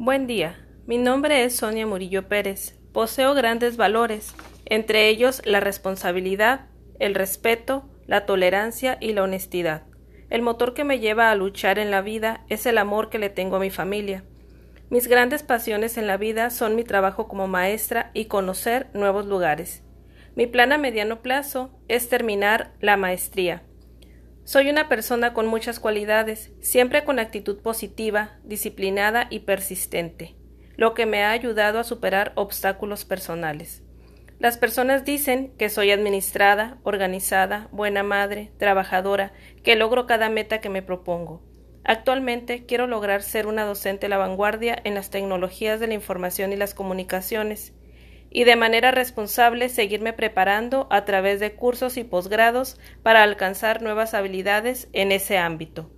Buen día. Mi nombre es Sonia Murillo Pérez. Poseo grandes valores, entre ellos la responsabilidad, el respeto, la tolerancia y la honestidad. El motor que me lleva a luchar en la vida es el amor que le tengo a mi familia. Mis grandes pasiones en la vida son mi trabajo como maestra y conocer nuevos lugares. Mi plan a mediano plazo es terminar la maestría. Soy una persona con muchas cualidades, siempre con actitud positiva, disciplinada y persistente, lo que me ha ayudado a superar obstáculos personales. Las personas dicen que soy administrada, organizada, buena madre, trabajadora, que logro cada meta que me propongo. Actualmente quiero lograr ser una docente a la vanguardia en las tecnologías de la información y las comunicaciones, y de manera responsable seguirme preparando a través de cursos y posgrados para alcanzar nuevas habilidades en ese ámbito.